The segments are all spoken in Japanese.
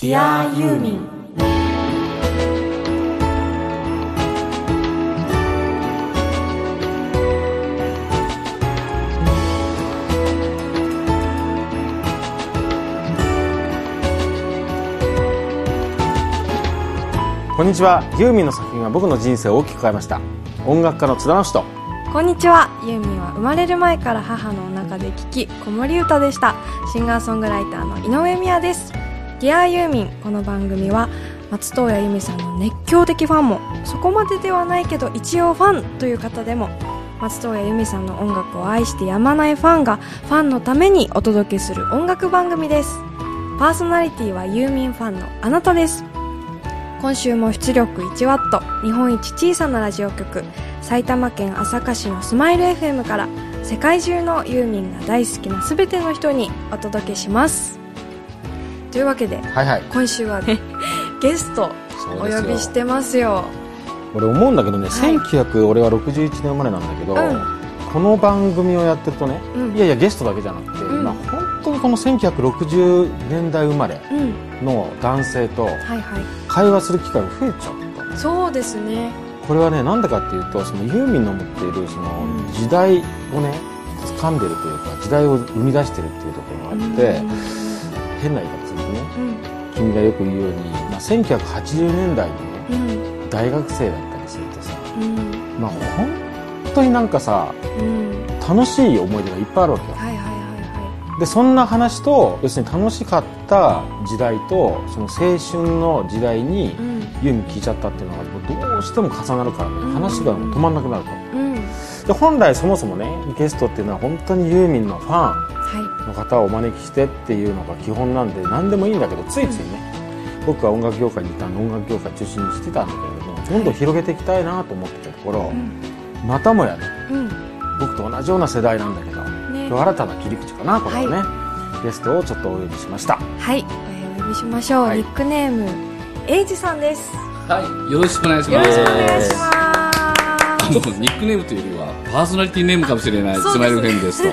Dear ユーミンこんにちは。ユーミンの作品は僕の人生を大きく変えました。音楽家の津田直人こんにちは。ユーミンは生まれる前から母のお腹で聴き子守歌でした。シンガーソングライターの井上美也です Dear ユーミン。この番組は松任谷由実さんの熱狂的ファンもそこまでではないけど一応ファンという方でも松任谷由実さんの音楽を愛してやまないファンがファンのためにお届けする音楽番組です。パーソナリティはユーミンファンのあなたです。今週も出力1ワット日本一小さなラジオ局埼玉県朝霞市のスマイル FM から世界中のユーミンが大好きな全ての人にお届けします。というわけではいはい。今週はね ゲストお呼びしてますよ。俺思うんだけどね、はい。1900俺は61年生まれなんだけど、うん。この番組をやってるとね、うん。いやいやゲストだけじゃなくて、うん。今本当にこの1960年代生まれうん。の男性と会話する機会が増えちゃった。そうですね。これはねなんでかっていうとそのユーミンの持っているそのうん。時代をね掴んでるというか時代を生み出してるっていうところがあって、変な言い方君がよく言うように、まあ、1980年代にねうん。大学生だったりするとさうん。まあ本当になんかさうん。楽しい思い出がいっぱいあるわけよ。はいはいはいはでそんな話と要するに楽しかった時代とその青春の時代にユーミン聞いちゃったっていうのがどうしても重なるからね。うん。話が止まんなくなるとうん。で本来そもそもねゲストっていうのは本当にユーミンのファン。はの方をお招きしてっていうのが基本なんで何でもいいんだけどついついね、僕は音楽業界にいたんで音楽業界中心にしてたんだけれどもどんどん広げていきたいなと思ってたところ、いうん。またもやねうん。僕と同じような世代なんだけどね。今日新たな切り口かなこれはね、ゲストをちょっとお呼びしました。はい、お呼びしましょう。はい。ニックネーム、エイジさんです。はい、よろしくお願いしよろします。くお願いしまあのニックネームというよりはパーソナリティネームかもしれないスマイルフェンですと。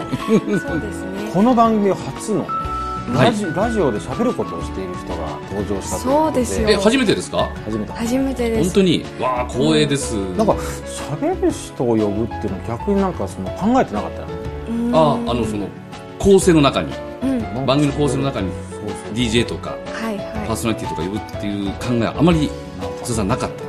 す。そうですね。この番組は初のねはいラジ,、ラジオで喋ることをしている人が登場したということでそうですよえ初めてですか？初めて初めてです。本当にわあ光栄です。なんか喋る人を呼ぶっていうのは逆になんかその考えてなかったよねうんああのその構成の中にうん。は番組の構成の中に DJ とかいパーはソナリティとか呼ぶっていう考えはあまり通さんなかった？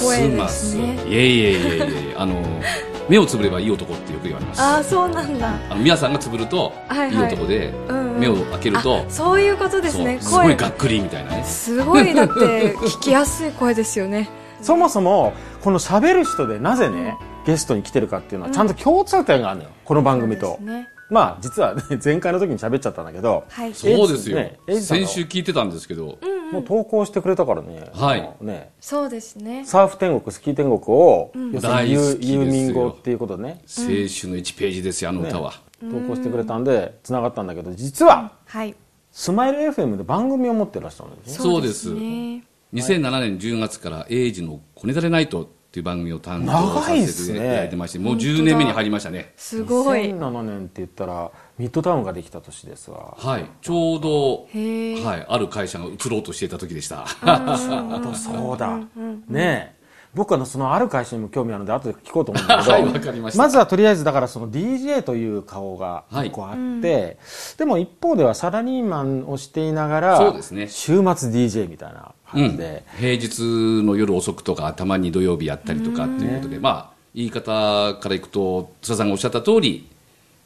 声でますね。いえいえいえいえあの 目をつぶればいい男ってよく言われます。ああ、そうなんだ。あの皆さんがつぶるとはいはいいい男でうんうん。目を開けるとあそういうことですね。すごい声。がっくりみたいなね。すごいだって聞きやすい声ですよね。そもそもこの喋る人でなぜねゲストに来てるかっていうのはちゃんと共通点があるのよこの番組と、そうですね。まあ実は、ね、前回の時に喋っちゃったんだけど、はい。そうですよ。ね先週聞いてたんですけど、もう投稿してくれたからね,、はい。ねそうですね。サーフ天国スキー天国を、要するにユー大好きですよ。ユーミン語っていうことでね。青春の1ページですよあの歌は、投稿してくれたんでつながったんだけど実ははい。スマイル FM で番組を持ってらっしゃるんですね。そうです。ね。2007年10月から「エイジのこねだれナイト」っていう番組を担当さ長いっせていすねただいてまして、もう10年目に入りましたね。すごい。2007年って言ったらミッドタウンができた年ですわ。はい。ちょうど、はい、ある会社が移ろうとしていた時でした。あとそうだ。ねえ。僕はそのある会社にも興味あるので後で聞こうと思うんだけど、はいわかりました。ずはとりあえずだからその DJ という顔が一個あって、でも一方ではサラリーマンをしていながらそうですね。週末 DJ みたいな。うん感じで、平日の夜遅くとかたまに土曜日やったりとかっていうことで、まあ言い方からいくと津田さんがおっしゃった通り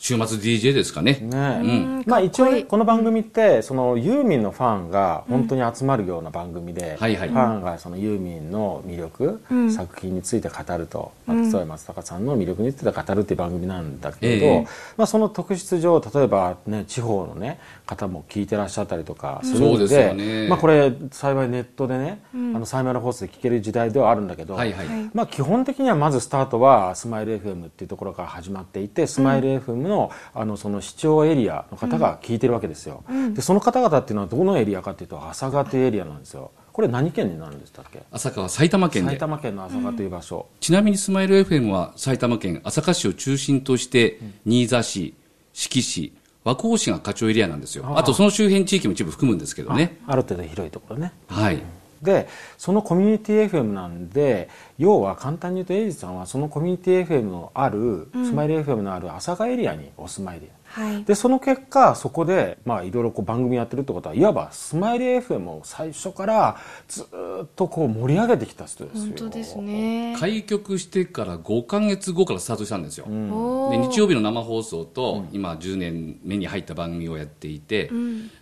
週末 DJ ですかね。ねえ。うん。まあ一応この番組ってそのユーミンのファンが本当に集まるような番組で、はいはい。ファンがそのユーミンの魅力、うん。作品について語ると松任谷松坂さんの魅力について語るっていう番組なんだけれど、ええまあ、その特質上例えば、ね、地方の、ね、方も聞いてらっしゃったりとかするそうですので,、よね。まあ、これ幸いネットでね、あのサイマル放送で聞ける時代ではあるんだけど、はいはい、はいまあ、基本的にはまずスタートはスマイル FM っていうところから始まっていてスマイル FM の,、あのその視聴エリアの方が聞いてるわけですよ、でその方々っていうのはどのエリアかっていうと朝霞というエリアなんですよ。これ何県になるんでしたっけ？朝霞は埼玉県で。埼玉県の朝霞という場所、ちなみにスマイル FM は埼玉県朝霞市を中心として新座市、志木市、和光市が課長エリアなんですよ。あとその周辺地域も一部含むんですけどね。ある程度広いところね。はい。でそのコミュニティ FM なんで要は簡単に言うとエイジさんはそのコミュニティ FM のある、スマイル FM のある朝霞エリアにお住まいではい。でその結果そこでまあいろいろこう番組やってるってことはいわばスマイル FM を最初からずっとこう盛り上げてきた人ですよ。本当ですね。開局してから5ヶ月後からスタートしたんですよ。おー。で日曜日の生放送と、今10年目に入った番組をやっていて、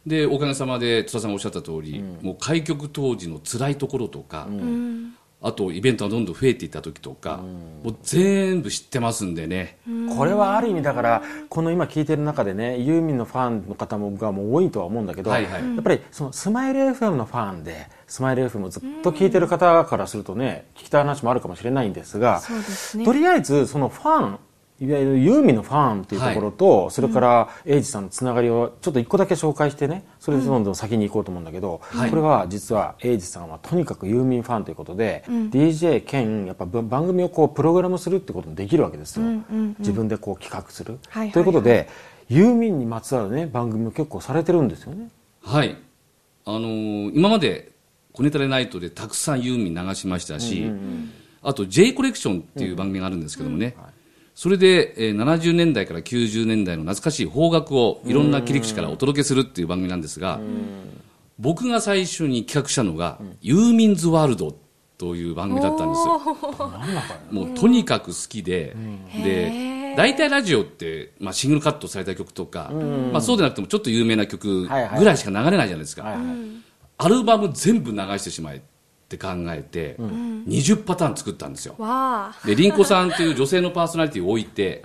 でおかげさまで津田さんがおっしゃった通り、もう開局当時の辛いところとか、うんあとイベントがどんどん増えていった時とか、もう全部知ってますんでね、これはある意味だからこの今聞いてる中でねユーミンのファンの方もがもう多いとは思うんだけど、はいはい。やっぱりそのスマイル FM のファンでスマイル FM をずっと聞いてる方からするとね聞きたい話もあるかもしれないんですがね。とりあえずそのファンいわゆるユーミンのファンっていうところと、それからエイジさんのつながりをちょっと一個だけ紹介してねそれでどんどん先に行こうと思うんだけど、はい。これは実はエイジさんはとにかくユーミンファンということで、DJ 兼やっぱ番組をこうプログラムするってこともできるわけですよ、うんうんうん。自分でこう企画する、はいはいはい。ということでユーミンにまつわるね番組を結構されてるんですよね。はい。あのー今まで「コネタレナイト」でたくさんユーミン流しましたし、あと J コレクションっていう番組があるんですけどもね、それで、えー70年代から90年代の懐かしい邦楽をいろんな切り口からお届けするっていう番組なんですが、僕が最初に企画したのが、ユーミンズワールドという番組だったんですよ。もうとにかく好きで、へでー。大体ラジオって、まあ、シングルカットされた曲とか、まあ、そうでなくてもちょっと有名な曲ぐらいしか流れないじゃないですか、アルバム全部流してしまえって考えて、20パターン作ったんですよ。で凛子さんという女性のパーソナリティを置いて、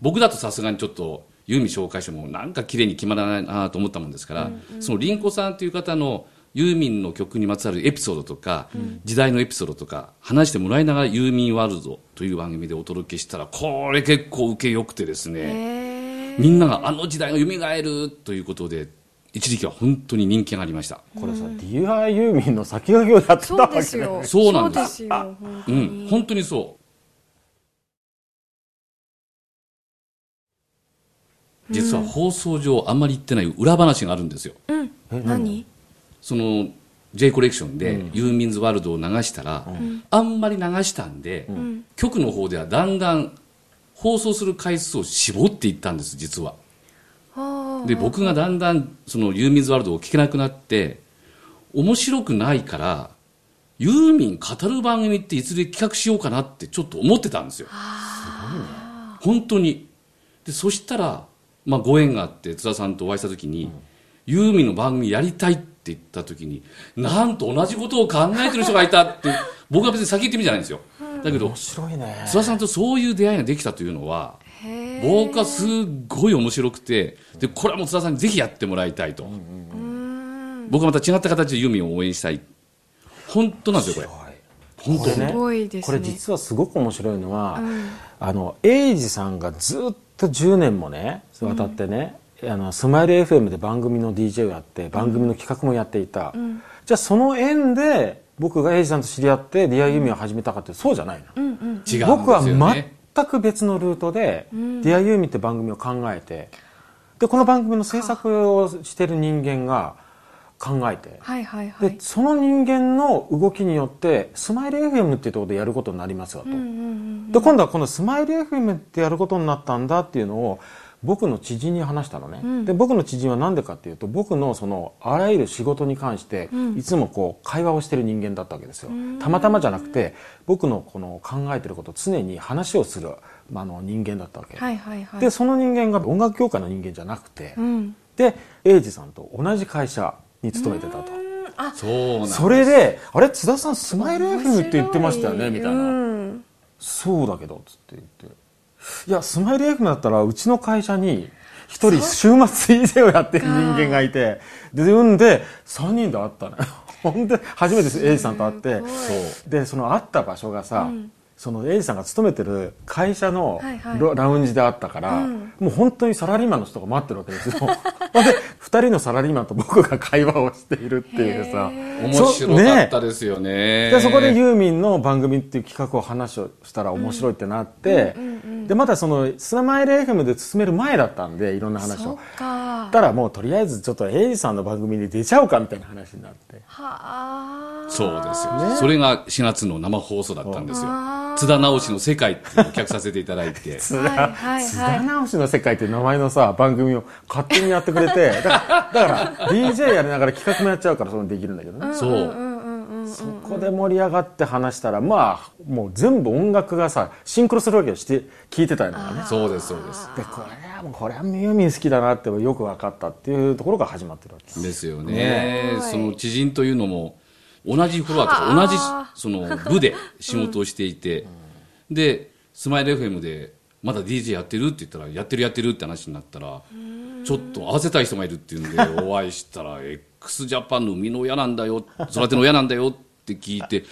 僕だとさすがにちょっとユーミン紹介してもなんか綺麗に決まらないなと思ったもんですから、その凛子さんという方のユーミンの曲にまつわるエピソードとか、時代のエピソードとか話してもらいながらユーミンワールドという番組でお届けしたらこれ結構受けよくてですね、みんながあの時代が蘇るということで一時期は本当に人気がありました。これさ、ディアユーミンの先駆けをやってたそうわけね。ですよそうなんです。そうですよ本当うにん。本当にそう。実は放送上あんまり言ってない裏話があるんですよ。うん。何？その J コレクションでユーミンズワールドを流したら、あんまり流したんで、ん。局の方ではだんだん放送する回数を絞っていったんです実は。はあで僕がだんだんそのユーミンズワールドを聞けなくなって面白くないからユーミン語る番組っていつで企画しようかなってちょっと思ってたんですよ。本当に。でそしたら、まあ、ご縁があって津田さんとお会いした時に、ユーミンの番組やりたいって言った時になんと同じことを考えてる人がいたって僕は別に先言ってみじゃないんですよ。だけど面白いね。津田さんとそういう出会いができたというのはへえ僕はすっごい面白くてでこれはもう津田さんにぜひやってもらいたいと、僕はまた違った形でユーミンを応援したい。本当なんですよこれ。本当ね。すごいですね。これ実はすごく面白いのは、あのエイジさんがずっと10年もね渡ってね、あのスマイル FM で番組の DJ をやって番組の企画もやっていた、じゃあその縁で僕がエイジさんと知り合ってディアユーミンを始めたかってそうじゃないの、うんうん違うんですよ僕はね全く別のルートで、ディアユーミンって番組を考えてでこの番組の制作をしてる人間が考えて、はいはいはい。でその人間の動きによってスマイル FM っていうところでやることになりますよと、で今度はこのスマイル FM ってやることになったんだっていうのを僕の知人に話したのね、ん。で僕の知人は何でかっていうと僕のそのあらゆる仕事に関してん。いつもこう会話をしてる人間だったわけですよ、たまたまじゃなくて僕のこの考えてることを常に話をする、まあ、あの人間だったわけ、はいはいはい。でその人間が音楽業界の人間じゃなくて、うん。でエイジさんと同じ会社に勤めてたと。うん。あそうそれで「あれ津田さんスマイル FM って言ってましたよね」みたいな。うん「そうだけど」つって言って「いやスマイル FM だったらうちの会社に一人週末 DJ をやってる人間がいてで産んで3人で会ったのよ。ほんで初めてエイジさんと会ってでその会った場所がさ、そのエイジさんが勤めてる会社のラウンジであったから、うん。もう本当にサラリーマンの人が待ってるわけですよ。で二人のサラリーマンと僕が会話をしているっていうさ。面白かったですよね。でそこでユーミンの番組っていう企画を話をしたら面白いってなって、でまたそのスマイル FM で進める前だったんでいろんな話を。そっか。たらもうとりあえずちょっとエイジさんの番組に出ちゃうかみたいな話になって。はあ。そうですよ、ね。それが4月の生放送だったんですよ津田直しの世界っていうのを企画させていただいて。津はいはい。津田はい直しの世界っていう名前のさ番組を勝手にやってくれて だからだから DJ やりながら企画もやっちゃうからそれもできるんだけどね、そう、そこで盛り上がって話したらまあもう全部音楽がさシンクロするわけよして聞いてたりとかねそうですそうです。でこれはもうこれはユーミン好きだなってよく分かったっていうところが始まってるわけです。ですよね。その知人というのも同じフロアとか同じその部で仕事をしていて、でスマイル FM でまだ DJ やってるって言ったらやってるやってるって話になったらちょっと合わせたい人がいるっていうんで お会いしたら x ジャパンの生みの親なんだよ育ての親なんだよって聞いて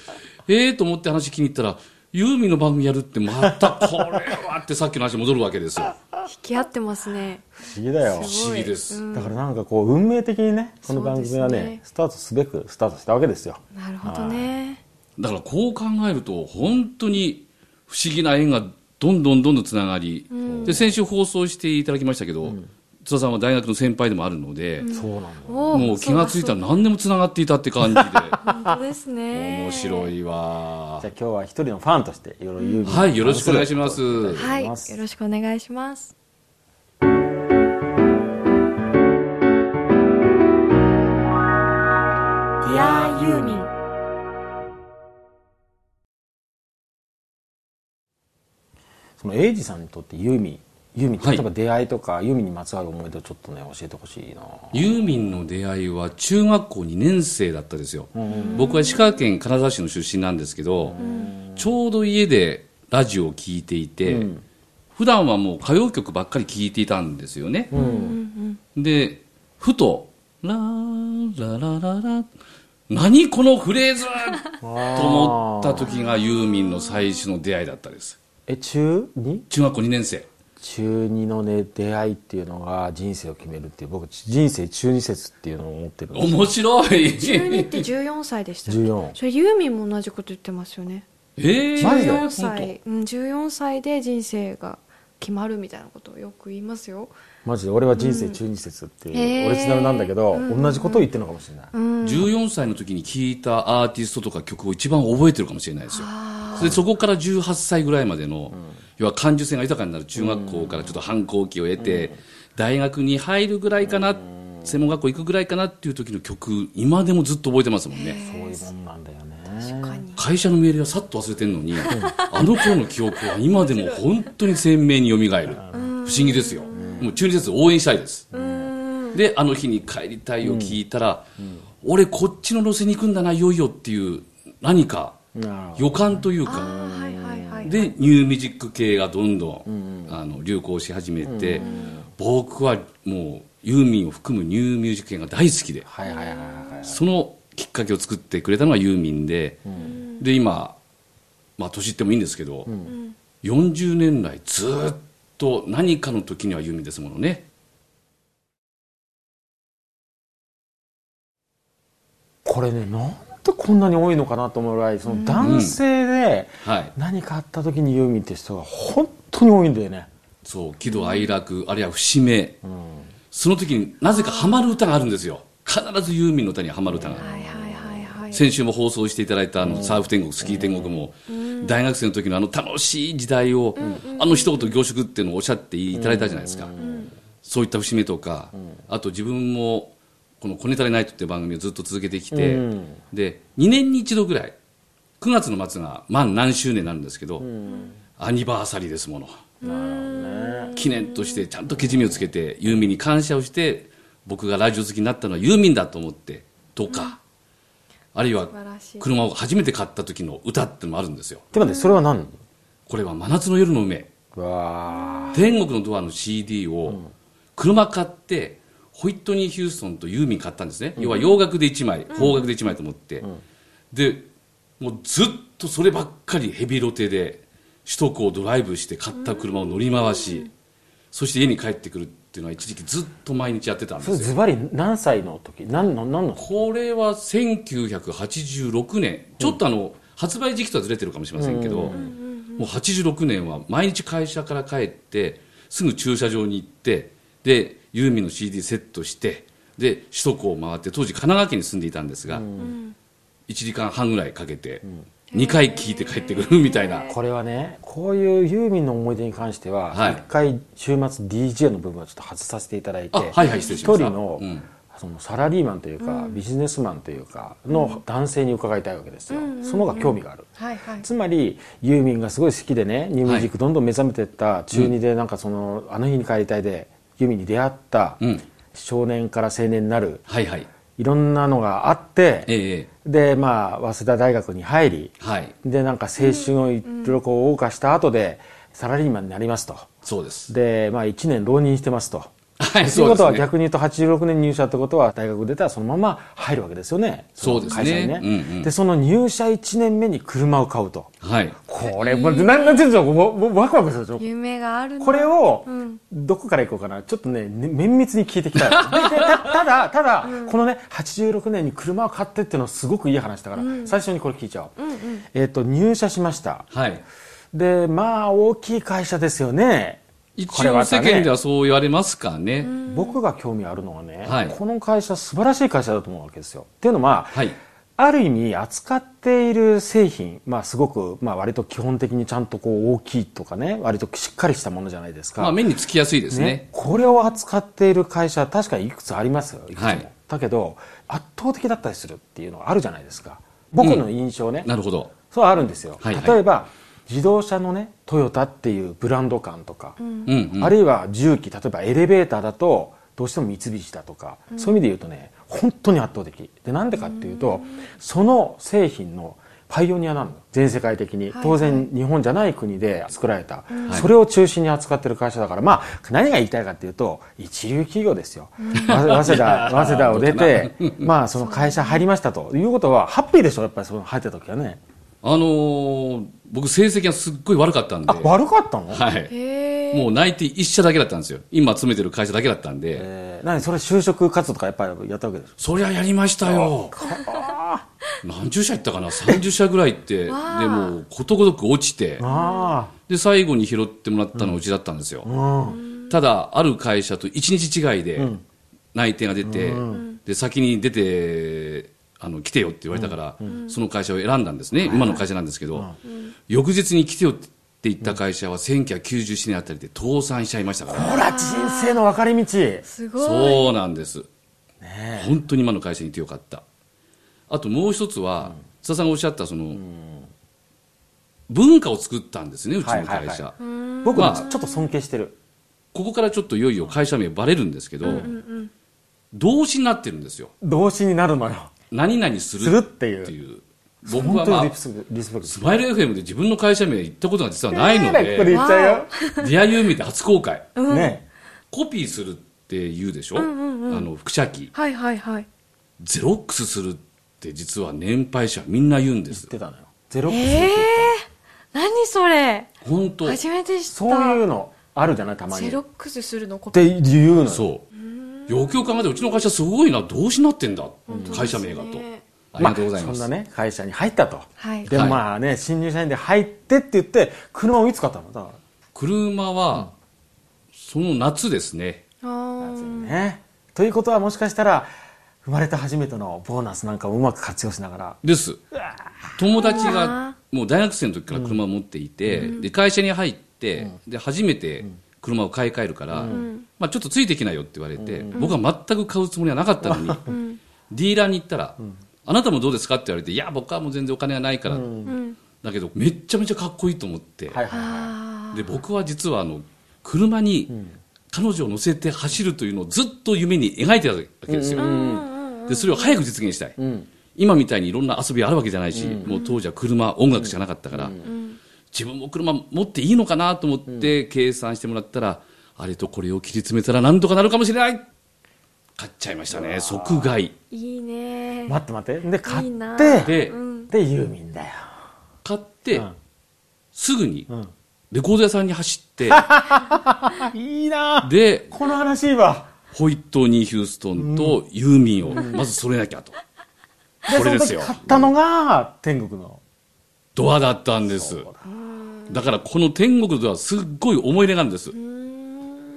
ええと思って話気に入ったらユーミンの番組やるってまたこれはってさっきの話に戻るわけですよ。引き合ってますね。不思議だよ。不思議です。うん。だからなんかこう運命的にねこの番組はねね。スタートすべくスタートしたわけですよ。なるほどね。だからこう考えると本当に不思議な縁がどんどんどんどんつながり、で先週放送していただきましたけど、津田さんは大学の先輩でもあるので、そうなんもう気がついたら何でもつながっていたって感じで。本当ですね。面白いわ。じゃあ今日は一人のファンとしていろいろユーミンはいよろしくお願いします。はいよろしくお願いします。ディアユーミンそのエイジさんにとってユーミンユーミンはい例えば出会いとか、ユーミンにまつわる思い出をちょっとね教えてほしいな。ユーミンの出会いは中学校2年生だったですよ、僕は石川県金沢市の出身なんですけど、ちょうど家でラジオを聞いていて、うん。普段はもう歌謡曲ばっかり聞いていたんですよね、うんでふと「ラーララララ」何このフレーズ？と思った時がユーミンの最初の出会いだったです。え中 2? 中学校2年生中2のね出会いっていうのが人生を決めるっていう僕人生中二説っていうのを思ってる面白い。12って14歳でしたっけ？14それユーミンも同じこと言ってますよね。えー、マジで？14本歳、うん、14歳で人生が決まるみたいなことをよく言いますよ。マジで？俺は人生中二説っていう、へーオリジナルなんだけど、同じことを言ってるのかもしれない、うん。当14歳の時に聴いたアーティストとか曲を一番覚えてるかもしれないですよ。あでそこから18歳ぐらいまでの、要は感受性が豊かになる中学校からちょっと反抗期を得て、大学に入るぐらいかな、専門学校行くぐらいかなっていう時の曲今でもずっと覚えてますもんね。そういうもんなんだよね。ー確かに。会社のメールはさっと忘れてるのに、あの頃の記憶は今でも本当に鮮明によみがえる。不思議ですよ。もう中日鉄応援したいです。で、あの日に帰りたいを聞いたら、俺こっちの路線に行くんだな、いよいよっていう何か予感というか、で、ニューミュージック系がどんどん、あの流行し始めて、僕はもうユーミンを含むニューミュージック系が大好きで、はいはいはいはいそのきっかけを作ってくれたのがユーミンで、で今、まあ、年言ってもいいんですけど、40年来ずっと何かの時にはユーミンですものね。これねなんでこんなに多いのかなと思うぐらいその男性ではい。何かあった時にユーミンって人が本当に多いんだよね、そう喜怒哀楽あるいは節目、その時になぜかハマる歌があるんですよ。必ずユーミンの歌にハマる歌が、はいはいはいはい先週も放送していただいたあのサーフ天国、スキー天国も、大学生の時のあの楽しい時代を、あの一言凝縮っていうのをおっしゃっていただいたじゃないですか、そういった節目とか、あと自分もこの「コネタレナイト」っていう番組をずっと続けてきて、うん。で2年に一度ぐらい9月の末が満何周年になるんですけど、アニバーサリーですもの。記念としてちゃんとけじめをつけてユーミンに感謝をして僕がラジオ好きになったのはユーミンだと思ってとか、あるいは車を初めて買った時の歌ってのもあるんですよ。でもねそれは何？これは「真夏の夜の梅。うわ」天国のドアの CD を車買ってホイットニー・ヒューストンとユーミン買ったんですね、要は洋楽で1枚邦楽で1枚と思って、でもうずっとそればっかりヘビロテで首都高をドライブして買った車を乗り回し、そして家に帰ってくるっていうのは一時期ずっと毎日やってたんですよ。ズバリ何歳の時？何の何のこれは1986年。ちょっとあの、発売時期とはずれてるかもしれませんけど、もう86年は毎日会社から帰ってすぐ駐車場に行ってでユーミンの CD セットしてで首都高を回って当時神奈川県に住んでいたんですが、1時間半ぐらいかけて2回聞いて帰ってくる みたいな、これはねこういうユーミンの思い出に関してははい。一、回週末 DJ の部分はちょっと外させていただいてあはいはい失礼しました。一人の,、うん。そのサラリーマンというか、ビジネスマンというかの男性に伺いたいわけですよ、その方が興味がある、はいはい。つまりユーミンがすごい好きでねニューミュージックどんどん目覚めていった中2でなんかその、あの日に帰りたいでユーミンに出会ったうん。少年から青年になるはいはい。いろんなのがあって、ええでまあ早稲田大学に入りはい。でなんか青春をいろいろこう謳歌した後でサラリーマンになりますと。そうです。でまあ1年浪人してますと。はいというそうですね。ことは逆に言うと86年入社ってことは大学出たらそのまま入るわけですよね。そうですね。の会社にね、うんうん。でその入社1年目に車を買うと。はい。これ、もうなんなんていうんでしょうもうもうワクワクするでしょ？夢があるなこれをうん。どこからいこうかな。ちょっとねね綿密に聞いていきた たただただ、このね86年に車を買ってっていうのはすごくいい話だから、最初にこれ聞いちゃおう、えっ、と入社しました。はい。でまあ大きい会社ですよね一応世間ではそう言われますかね、僕が興味あるのはね、はい。この会社素晴らしい会社だと思うわけですよ。っていうのは、はい。ある意味扱っている製品、まあ、すごく、まあ、割と基本的にちゃんとこう大きいとかね割としっかりしたものじゃないですか、まあ目につきやすいですね。ね、これを扱っている会社確かにいくつあります？よい。くつも、はいだけど圧倒的だったりするっていうのがあるじゃないですか。僕の印象ね、なるほど。そうあるんですよ、はいはい。例えば自動車のねトヨタっていうブランド感とか、うん。うんあるいは重機例えばエレベーターだとどうしても三菱だとか、そういう意味で言うとね本当に圧倒的。でなんでかっていうと、その製品のパイオニアなの。全世界的に、当然日本じゃない国で作られた、それを中心に扱ってる会社だから。まあ何が言いたいかっていうと一流企業ですよ、わ早稲田早稲田を出て まあその会社入りましたということはハッピーでしょやっぱりその入った時はねあのー僕成績がすっごい悪かったんで。あ悪かったの、はい。もう内定一社だけだったんですよ。今勤めてる会社だけだったんで、えー。何それ就職活動とかやっぱりやったわけでしょ？そりゃやりましたよ。何十社行ったかな？30社ぐらい行ってでもうことごとく落ちて。あで最後に拾ってもらったのはうちだったんですよ、あうん。ただある会社と1日違いで内定が出て、で先に出てあの来てよって言われたから、その会社を選んだんですね、今の会社なんですけど、翌日に来てよって言った会社は1997年あたりで倒産しちゃいましたから、ほら人生の分かれ道。すごい。そうなんです、ね本当に今の会社にいてよかった。あともう一つは、津田さんがおっしゃったその、文化を作ったんですねうちの会社、僕まあちょっと尊敬してる。ここからちょっといよいよ会社名バレるんですけど、動詞になってるんですよ。動詞になるのよ何々するっていう。っていう。僕本当はまあにリスリスペクトスマイル FM で自分の会社名言ったことが実はないので、ねこれ言っちゃうよ。ディアユーミンで初公開。ね。コピーするって言うでしょ、あの複写機はいはいはい。ゼロックスするって実は年配者みんな言うんです。言ってたのよ。ゼロックスってええ言って何それ？本当。初めて知った。そういうのあるじゃない？たまに。っゼロックスするのこて言うのよ。そうよくよく考えてうちの会社すごいな動詞になってんだ、会社名がと。ねありがとうございます、そんなね会社に入ったと。はい。でもまあね新入社員で入ってって言って車をいつ買ったの。だか車は、その夏ですね。あらーね。ということはもしかしたら生まれて初めてのボーナスなんかをうまく活用しながら。です。友達がもう大学生の時から車を持っていて、で会社に入って、で初めて車を買い替えるから、まあ、ちょっとついてきなよって言われて、僕は全く買うつもりはなかったのに、ディーラーに行ったら、あなたもどうですかって言われていや僕はもう全然お金がないから、だけどめっちゃめちゃかっこいいと思って、はいはいあで僕は実はあの車に彼女を乗せて走るというのをずっと夢に描いてたわけですよ、でそれを早く実現したい、今みたいにいろんな遊びあるわけじゃないし、もう当時は車音楽しかなかったから、自分も車持っていいのかなと思って計算してもらったら、あれとこれを切り詰めたらなんとかなるかもしれない。買っちゃいましたね。即買い。ーいいね。待って待って。で買いいな。ってで、うんでユーミンだよ。買って、うん。すぐにうん。レコード屋さんに走って、あ いいな。で、この話いいわホイットニー・ヒューストンとユーミンをまず揃えなきゃと。これですよ。その時買ったのが天国の。ドアだったんです。だからこの天国のドアすっごい思い入れがあるんです。い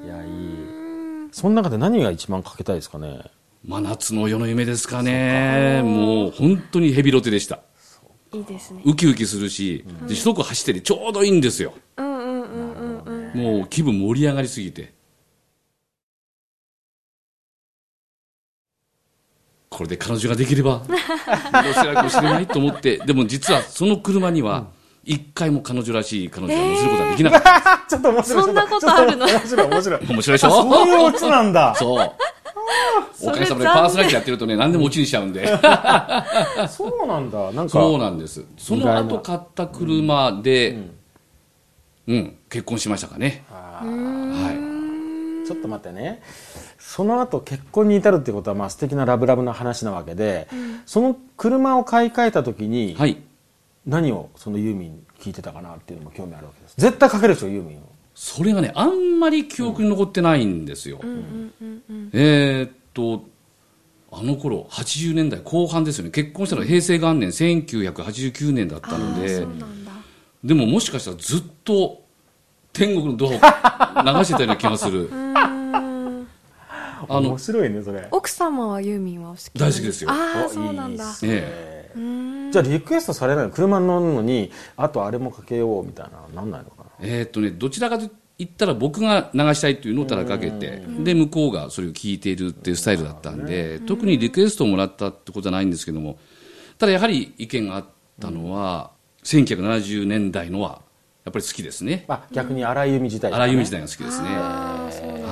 やいいその中で何が一番かけたいですかね？真夏の夜の夢ですかね。もう本当にヘビロテでした。いいですねウキウキするし、で、一口走っててちょうどいいんですよ。うんうんうんうんうんもう気分盛り上がりすぎて。これで彼女ができれば、面白いかもしれないと思って、でも実はその車には、一回も彼女らしい彼女を乗せることはできなかった。ちょっと面白いそんなことあるの面白い面白い面白いでしょ？そういうオチなんだそう。おかげさまでパーソナリティやってるとね、何でもオチにしちゃうんで。そうなんだなんかそうなんです。その後買った車で、うん、結婚しましたかね。はい。ちょっと待ってねその後結婚に至るってことはまあ素敵なラブラブな話なわけで、その車を買い替えた時にはい。何をそのユーミン聞いてたかなっていうのも興味あるわけです。絶対かけるでしょユーミンを。それがね、あんまり記憶に残ってないんですよ。えーっと、あの頃、80年代後半ですよね。結婚したのは平成元年、1989年だったので、そうなんだ。でももしかしたらずっと天国のドアを 流してたような気がする。あの面、白いねそれ。奥様はユーミンはお好き大好きですよ。ああおそうなんだ。いいっすねえじゃあリクエストされないの？車に乗るのにあとあれもかけようみたいななんないのかな？えーっとね、どちらかと言ったら僕が流したいっていうのをただかけて、で、向こうがそれを聞いているっていうスタイルだったんで、特にリクエストをもらったってことはないんですけども、ただやはり意見があったのは、1970年代のは、やっぱり好きですね。あ逆に荒井由実自体、荒井由実時代が好きですね。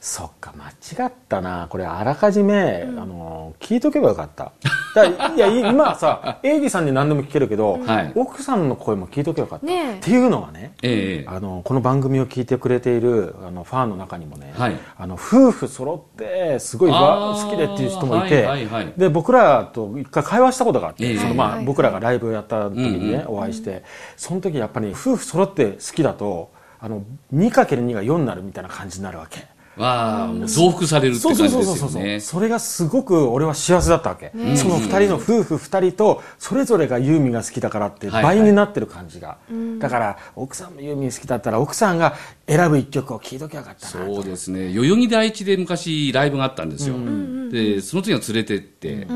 そっか間違ったな。これあらかじめ、あの聞いとけばよかった。だいやい 今はさエイジさんに何でも聞けるけど、はい。奥さんの声も聞いとけばよかった、ねえ。っていうのがねええ。あのこの番組を聞いてくれているあのファンの中にもね、はい。あの夫婦揃ってすごい好きでっていう人もいて、はいはいはい。で僕らと一回会話したことがあって、ええ。そのまあ、はい。はい僕らがライブをやった時にね、うんお会いしてその時やっぱり夫婦揃って好きだとあの 2×2 が4になるみたいな感じになるわけ。わあ、もう増幅されるってそう感じそうそうそうそう、ですよね。それがすごく俺は幸せだったわけ、その二人の夫婦二人とそれぞれがユーミンが好きだからってはいはい。倍になってる感じが、だから奥さんもユーミン好きだったら奥さんが選ぶ一曲を聴いときゃよかったなそうですね。代々木第一で昔ライブがあったんですよ。で、その時は連れてって、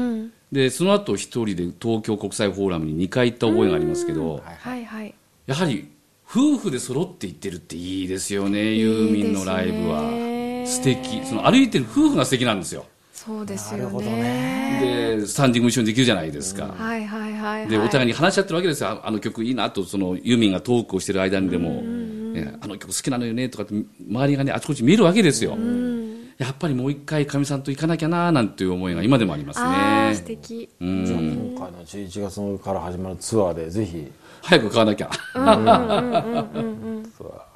で、その後一人で東京国際フォーラムに2回行った覚えがありますけど、はいはい。やはり夫婦で揃って行ってるっていいですよね、ユーミンのライブは。素敵。その歩いてる夫婦が素敵なんですよ。そうですよなるほどねで、スタンディングも一緒にできるじゃないですか。はいはいはいはいで、お互いに話し合ってるわけですよ。ああの曲いいなと、そのユーミンがトークをしてる間にでも、ねあの曲好きなのよねとかって、周りがね、あちこち見えるわけですよ。やっぱりもう一回かみさんと行かなきゃななんていう思いが今でもありますああ素ね。敵うんじゃあ今回の11月から始まるツアーでぜひ早く買わなきゃ。ツアーデ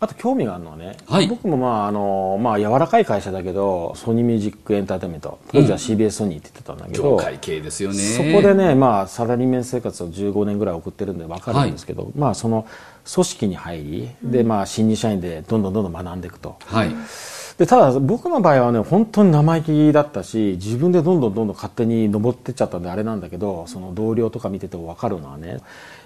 あと興味があるのはね、はい僕もまああの、まあ、柔らかい会社だけどソニーミュージックエンターテインメント当時は CBS ソニーって言ってたんだけど、業界系ですよね。そこでね、まあ、サラリーメン生活を15年ぐらい送ってるんで分かるんですけど、まあ、その組織に入りで、まあ、新入社員でどんどんどんどん学んでいくと。はい。でただ僕の場合はね本当に生意気だったし自分でどんどんどんどん勝手に登ってっちゃったんであれなんだけどその同僚とか見てても分かるのはねや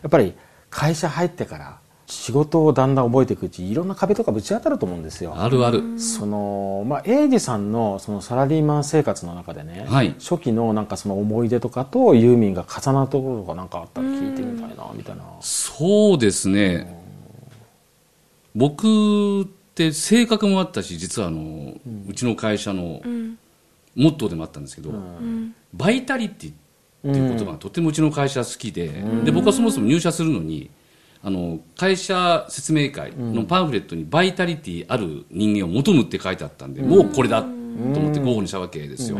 っぱり会社入ってから仕事をだんだん覚えていくうちいろんな壁とかぶち当たると思うんですよ。あるある。そのまあ、英二さんのそのサラリーマン生活の中でね、はい初期のなんかその思い出とかとユーミンが重なるところとかなんかあったら聞いてみたいなみたいな。そうですね。僕って性格もあったし、実はあの、うちの会社のモットーでもあったんですけど、バイタリティっていう言葉がとてもうちの会社好きで、で、僕はそもそも入社するのに、あの、会社説明会のパンフレットにバイタリティある人間を求むって書いてあったんで、もうこれだと思って候補にしたわけですよ。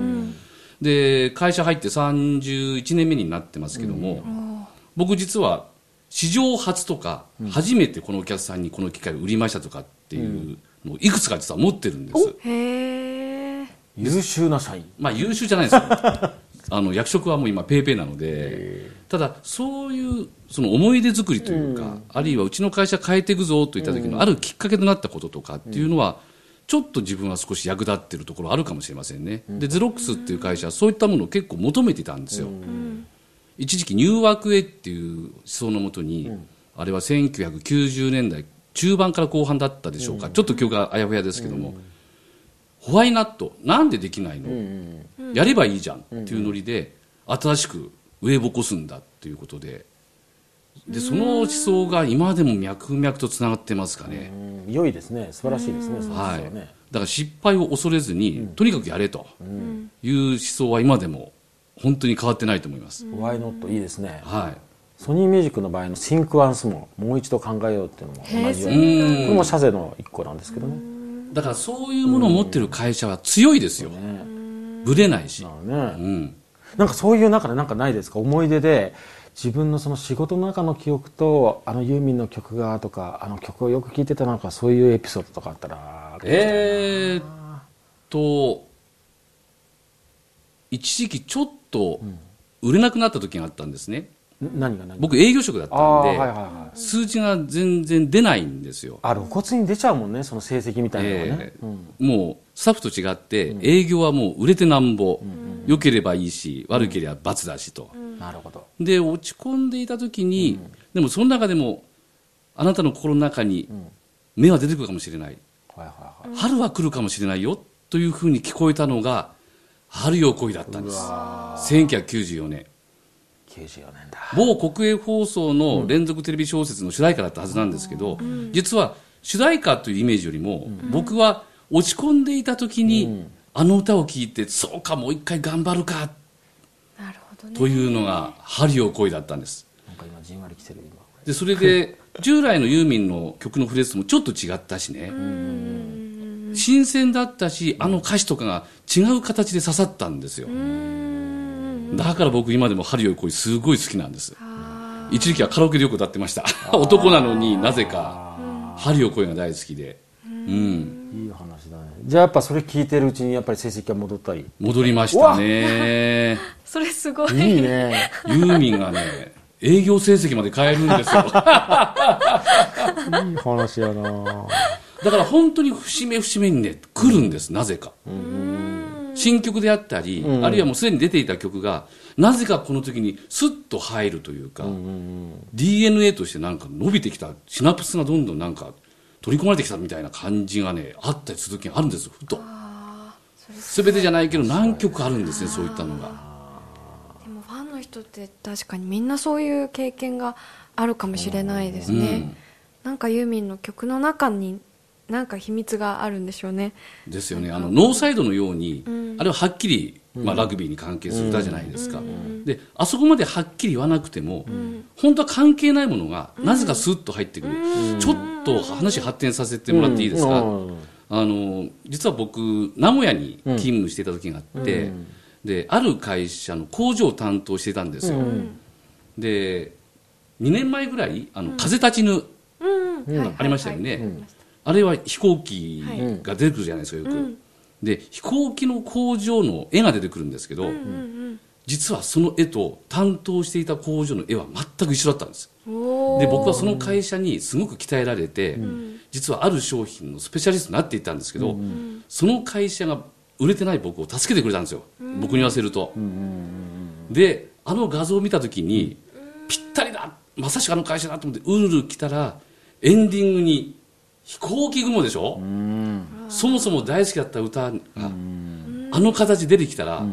で、会社入って31年目になってますけども、僕実は史上初とか、初めてこのお客さんにこの機械を売りましたとかっていうのをいくつか実は持ってるんです。へえ優秀な社員。まあ優秀じゃないですよ。あの役職はもう今ペーペーなので、ただそういうその思い出作りというか、あるいはうちの会社変えていくぞといった時のあるきっかけとなったこととかっていうのは、ちょっと自分は少し役立ってるところあるかもしれませんね。で、ゼロックスっていう会社はそういったものを結構求めていたんですよ。一時期 new work way っていう思想のもとに、あれは1990年代中盤から後半だったでしょうか、ちょっと記憶があやふやですけども、ホワイナットなんでできないの、やればいいじゃんっていうノリで、新しく上ぼこすんだっていうことででその思想が今でも脈々とつながってますかね、うん良いですね。素晴らしいですね。そうですはいよね。だから失敗を恐れずに、とにかくやれという思想は今でも本当に変わってないと思います、Why not? いいですね。はいソニーミュージックの場合の Think Once ももう一度考えようっていうのも同じようへに。ーこれも社税の一個なんですけどね。だからそういうものを持ってる会社は強いですよ、ねぶれないし、だう。ん、なんかそういう中でなんかないですか？思い出で自分のその仕事の中の記憶とあのユーミンの曲がとかあの曲をよく聴いてたなんかそういうエピソードとかあったらえーっと一時期ちょっと売れなくなった時があったんですね。ん。何が何が？僕営業職だったんで、はいはいはい数字が全然出ないんですよ。あ露骨に出ちゃうもんねその成績みたいなのがね。え、え。もうスタッフと違って営業はもう売れてなんぼ、良ければいいし悪ければ罰だしと、なるほど。で落ち込んでいた時に、でもその中でもあなたの心の中に芽は出てくるかもしれない、はいはいはい。春は来るかもしれないよというふうに聞こえたのが春よ来いだったんです。1994年。94年だ。某国営放送の連続テレビ小説の主題歌だったはずなんですけど、実は主題歌というイメージよりも、僕は落ち込んでいた時に、あの歌を聴いてそうかもう一回頑張るかなるほどねというのが春よ来いだったんです。なんか今じんわり来てる今。でそれで 従来のユーミンの曲のフレーズともちょっと違ったしね。新鮮だったしあの歌詞とかが違う形で刺さったんですよ。だから僕今でも春よ来いすごい好きなんです。一時期はカラオケでよく歌ってました。男なのになぜか。春よ来いが大好きで。うんいい話だね。じゃあやっぱそれ聞いてるうちにやっぱり成績が戻ったり？戻りましたね。それすごい。いいね。ユーミンがね営業成績まで変えるんですよ。いい話やな。だから本当に節目節目にね来るんですなぜか。新曲であったり、あるいはもうすでに出ていた曲がなぜかこの時にスッと入るというか、DNA としてなんか伸びてきたシナプスがどんどんなんか取り込まれてきたみたいな感じがねあったりする時があるんですよふと。全てじゃないけど何曲あるんですねそういったのが。でもファンの人って確かにみんなそういう経験があるかもしれないですね、うん。なんかユーミンの曲の中になんか秘密があるんでしょうね。ですよね。あのノーサイドのように、あれははっきり、まあ、ラグビーに関係する歌じゃないですか、であそこまではっきり言わなくても、本当は関係ないものが、なぜかスッと入ってくる、ちょっと話発展させてもらっていいですか、うん。あの実は僕名古屋に勤務していた時があって、である会社の工場を担当していたんですよ、で2年前ぐらい「あの風立ちぬ」ありましたよね、はいあれは飛行機が出てくるじゃないですかよく、で飛行機の工場の絵が出てくるんですけど、実はその絵と担当していた工場の絵は全く一緒だったんです。で僕はその会社にすごく鍛えられて、実はある商品のスペシャリストになっていったんですけど、その会社が売れてない僕を助けてくれたんですよ、僕に言わせると、であの画像を見た時に、ぴったりだまさしくあの会社だと思ってうるうる来たらエンディングに飛行機雲でしょ？そもそも大好きだった歌があの形出てきたら、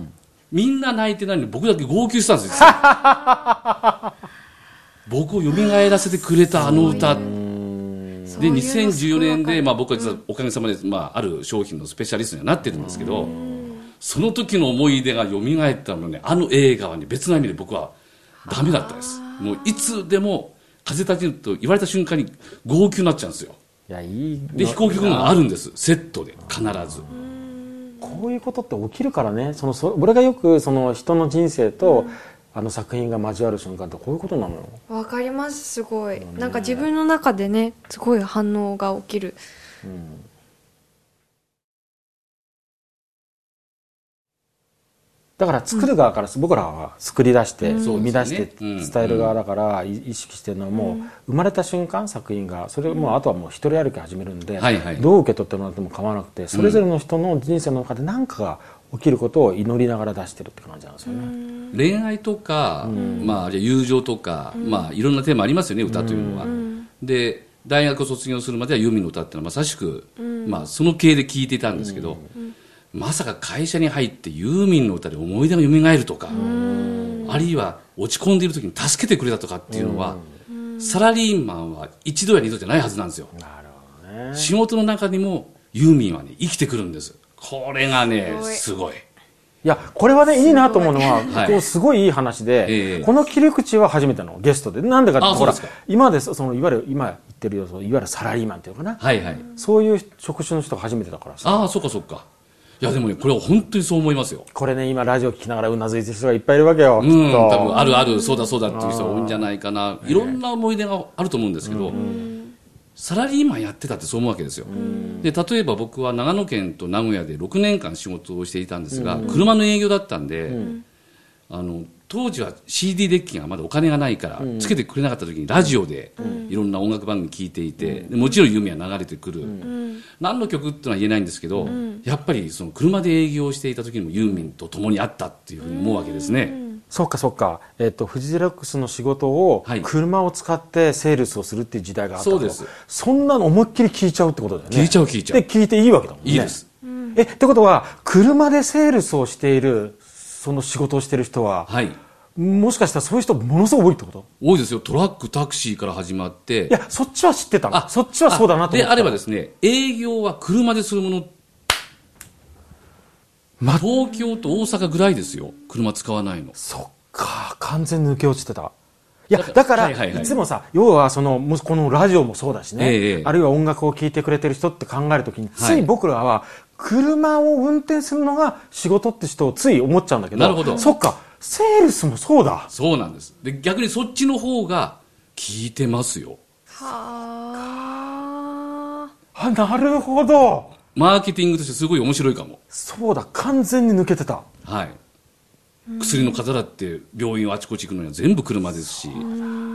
みんな泣いてないのに僕だけ号泣したんですよ。僕を蘇らせてくれたあの歌。で2014年で、まあ、僕は実はおかげさまで、まあ、ある商品のスペシャリストにはなってるんですけどその時の思い出が蘇ったのねあの映画はね別な意味で僕はダメだったです。もういつでも風立ちぬと言われた瞬間に号泣になっちゃうんですよ。いやいいで飛行機雲があるんです。セットで必ずこういうことって起きるからね。そのそ俺がよくその人の人生と、あの作品が交わる瞬間ってこういうことなのよ。わかりますすごい。なんか自分の中でねすごい反応が起きるだから作る側から、僕らは作り出して、ん。生み出して伝える側だから、い意識してるのはもう、生まれた瞬間作品がそれもうあとはもう一人歩き始めるんで、はいはい。どう受け取ってもらっても構わなくてそれぞれの人の人生の中で何かが起きることを祈りながら出してるって感じなんですよね。恋愛とか、まあ、友情とか、まあ、いろんなテーマありますよね歌というのは、で大学を卒業するまではユーミンの歌っていうのはまさしく、まあ、その系で聴いていたんですけど、まさか会社に入ってユーミンの歌で思い出が蘇るとか、あるいは落ち込んでいる時に助けてくれたとかっていうのは、サラリーマンは一度や二度じゃないはずなんですよ。なるほどね。仕事の中にもユーミンはね生きてくるんです。これがねすごい。すごい。いやこれはねいいなと思うのは、はい。こうすごいいい話で、ええ。この切り口は初めてのゲストでなんでかってほらあそうですか。今までそそのいわゆる今言ってるよいわゆるサラリーマンっていうのかな、はいはい。そういう職種の人が初めてだからさ。ああそっかそっかいやでもねこれは本当にそう思いますよ。これね今ラジオ聞きながらうなずいてる人がいっぱいいるわけよ、うん、多分あるある、そうだそうだっていう人が多いんじゃないかな。いろんな思い出があると思うんですけど、サラリーマンやってたってそう思うわけですよ。で、例えば僕は長野県と名古屋で6年間仕事をしていたんですが、車の営業だったんで、あの、当時は CD デッキがまだお金がないから、つけてくれなかった時にラジオでいろんな音楽番組聞いていて、でもちろんユーミンは流れてくる。何の曲っていうのは言えないんですけど、やっぱりその車で営業していた時にもユーミンと共にあったっていうふうに思うわけですね。そっかそっか、えっとフジデラックスの仕事をはい。車を使ってセールスをするっていう時代があったと。そうです。そんなの思いっきり聞いちゃうってことだよね。聞いちゃう聞いちゃう。で聞いていいわけだもんね。いいです。えってことは車でセールスをしているその仕事をしている人は、はい。もしかしたらそういう人ものすごい多いってこと？多いですよ。トラック、タクシーから始まって。いやそっちは知ってたのそっちはそうだなと思ってたであればですね、営業は車でするもの、ま東京と大阪ぐらいですよ。車使わないの。そっか完全に抜け落ちてたいやだから、はいつもさ要はそのこのラジオもそうだしね、ええあるいは音楽を聴いてくれてる人って考えるときに、つはいい僕らは車を運転するのが仕事って人をつい思っちゃうんだけどなるほど。そっかセールスもそうだ。そうなんです。で、逆にそっちの方が効いてますよ。はあ。あなるほど。マーケティングとしてすごい面白いかも。そうだ完全に抜けてた。はい。薬の方だって病院をあちこち行くのには全部車ですし、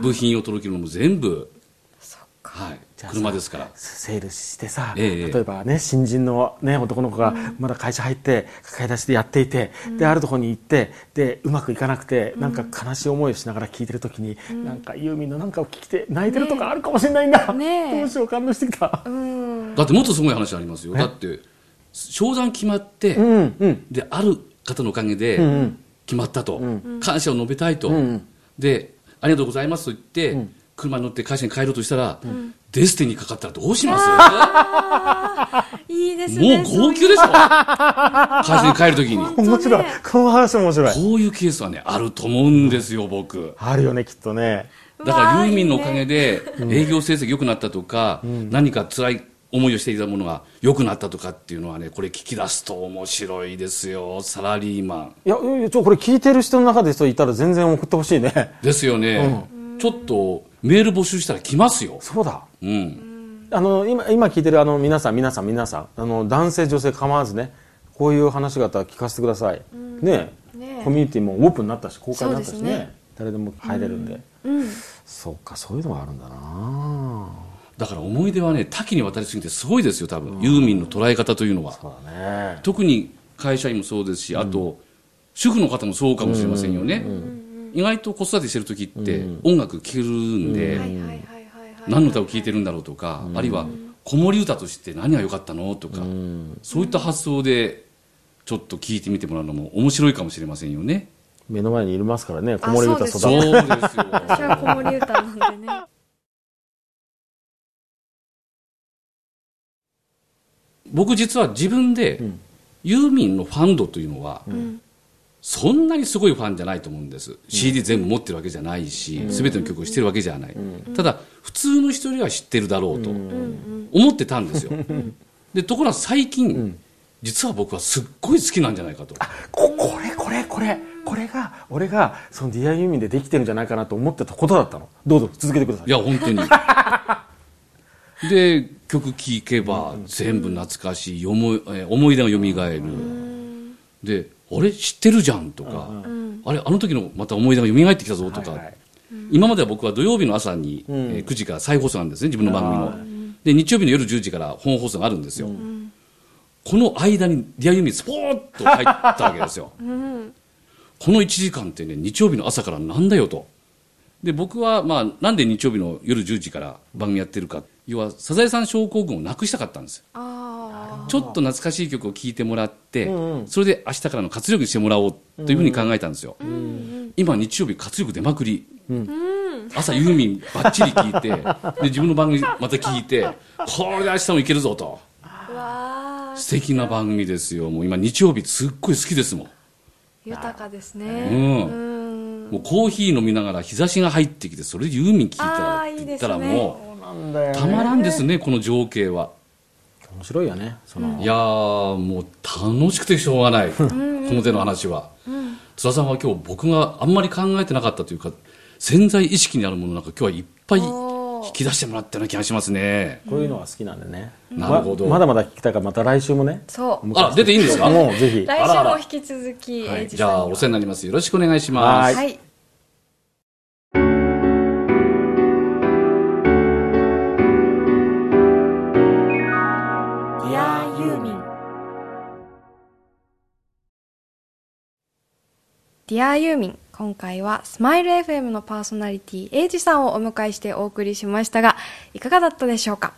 部品を届けるのも全部、はい、車ですから。セールスしてさ、ええ例えばね新人の、ね、男の子がまだ会社入って抱え出しでやっていて、であるところに行ってでうまくいかなくて、なんか悲しい思いをしながら聞いてる時に、なんかユーミンのなんかを聞いて泣いてるとかあるかもしれないんだ、ねえ。どうしよう感動してきた、うん。だってもっとすごい話ありますよ。だって、商談決まって、うんうん。で、ある方のおかげで、ん決まったと、感謝を述べたいと、んで、ありがとうございますと言って、車に乗って会社に帰ろうとしたら、デスティにかかったらどうしますいいですもねう号泣でしょ会社に帰るときに。面白い。この話面白い。こういうケースはね、あると思うんですよ、僕。あるよねきっとね。だからユーミンのおかげで営業成績良くなったとか、何か辛い思いをしていたものが良くなったとかっていうのはね、これ聞き出すと面白いですよ、サラリーマン。いやいやちょこれ聞いてる人の中で人いたら全然送ってほしいね。ですよね。ちょっとメール募集したら来ますよ。そうだ。うん。あの今今聞いてるあの皆さん皆さん皆さん。あの男性女性構わずねこういう話があったら聞かせてください、ねコミュニティもオープンになったし公開になったしね。ね。誰でも入れるんで、うん。そうかそういうのがあるんだな。だから思い出はね、多岐にわたりすぎてすごいですよ、多分。ユーミンの捉え方というのは。そうだね。特に会社員もそうですし、あと、主婦の方もそうかもしれませんよね。意外と子育てしてる時って音楽聴けるんで、何の歌を聴いてるんだろうとか、あるいは子守歌として何が良かったのとか、そういった発想でちょっと聞いてみてもらうのも面白いかもしれませんよね。目の前にいますからね子守歌育あそうてですよ。私は子守歌なんでね僕実は自分でん。ユーミンのファンドというのは、んそんなにすごいファンじゃないと思うんです、CD 全部持ってるわけじゃないし、全ての曲をしてるわけじゃない、ただ普通の人よりは知ってるだろうと思ってたんですよ、でところが最近、実は僕はすっごい好きなんじゃないかと。ここれこれこれこれが俺がそのディアユーミンでできてるんじゃないかなと思ってたことだったの。どうぞ続けてください。いや本当に。で曲聴けば全部懐かしい思いえー思い出がよみがえるであれ知ってるじゃんとか、あれあの時のまた思い出がよみがえってきたぞとか、はいはい。今までは僕は土曜日の朝に、えー9時から再放送なんですね自分の番組の。で日曜日の夜10時から本放送があるんですよ、この間にディアユーミンスポーッと入ったわけですよ、この1時間ってね日曜日の朝からなんだよと。で僕は、まあ、なんで日曜日の夜10時から番組やってるか。要はサザエさん症候群をなくしたかったんですあちょっと懐かしい曲を聴いてもらって、うんうん。それで明日からの活力にしてもらおうというふうに考えたんですよ、今日曜日活力出まくり、朝ユーミンばっちり聴いて で自分の番組また聞いてこれで明日もいけるぞと。素敵な番組ですよ。もう今日曜日すっごい好きですもん。豊かですね。うん。うん。もうコーヒー飲みながら日差しが入ってきてそれでユーミン聴いたらあーいいですね。言ったらもそうなんだよね。うたまらんですねこの情景は面白いよねその、いやーもう楽しくてしょうがない。この手の話は。津田さんは今日僕があんまり考えてなかったというか潜在意識にあるものなんか今日はいっぱい引き出してもらったような気がしますね。こういうのが好きなんでね、なるほど。ままだまだ聞きたいからまた来週もね。そう。あら出ていいんですか？もうぜひ。来週も引き続きじゃあお世話になります。よろしくお願いします。はいディアユーミン今回はスマイル FM のパーソナリティエイジさんをお迎えしてお送りしましたがいかがだったでしょうか？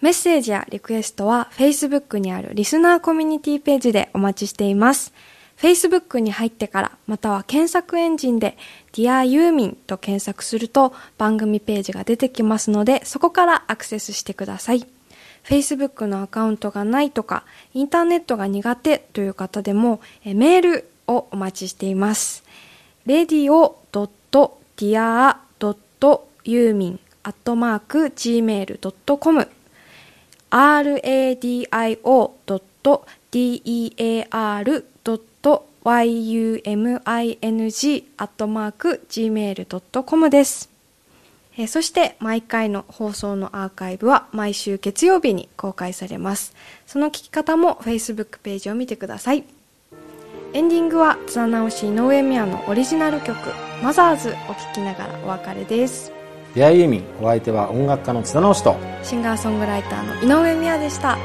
メッセージやリクエストは Facebook にあるリスナーコミュニティページでお待ちしています。Facebook に入ってからまたは検索エンジンで Dear ユーミンと検索すると番組ページが出てきますのでそこからアクセスしてください。Facebook のアカウントがないとかインターネットが苦手という方でもメールをお待ちしています。radio.dear.yumin.gmail.com radio.dear.yuming.gmail.com です。えーそして毎回の放送のアーカイブは毎週月曜日に公開されます。その聞き方も Facebook ページを見てください。エンディングは津田直し井上美也のオリジナル曲「マザーズ」を聴きながらお別れです。ディアユーミンお相手は音楽家の津田直人シンガーソングライターの井上美也でした。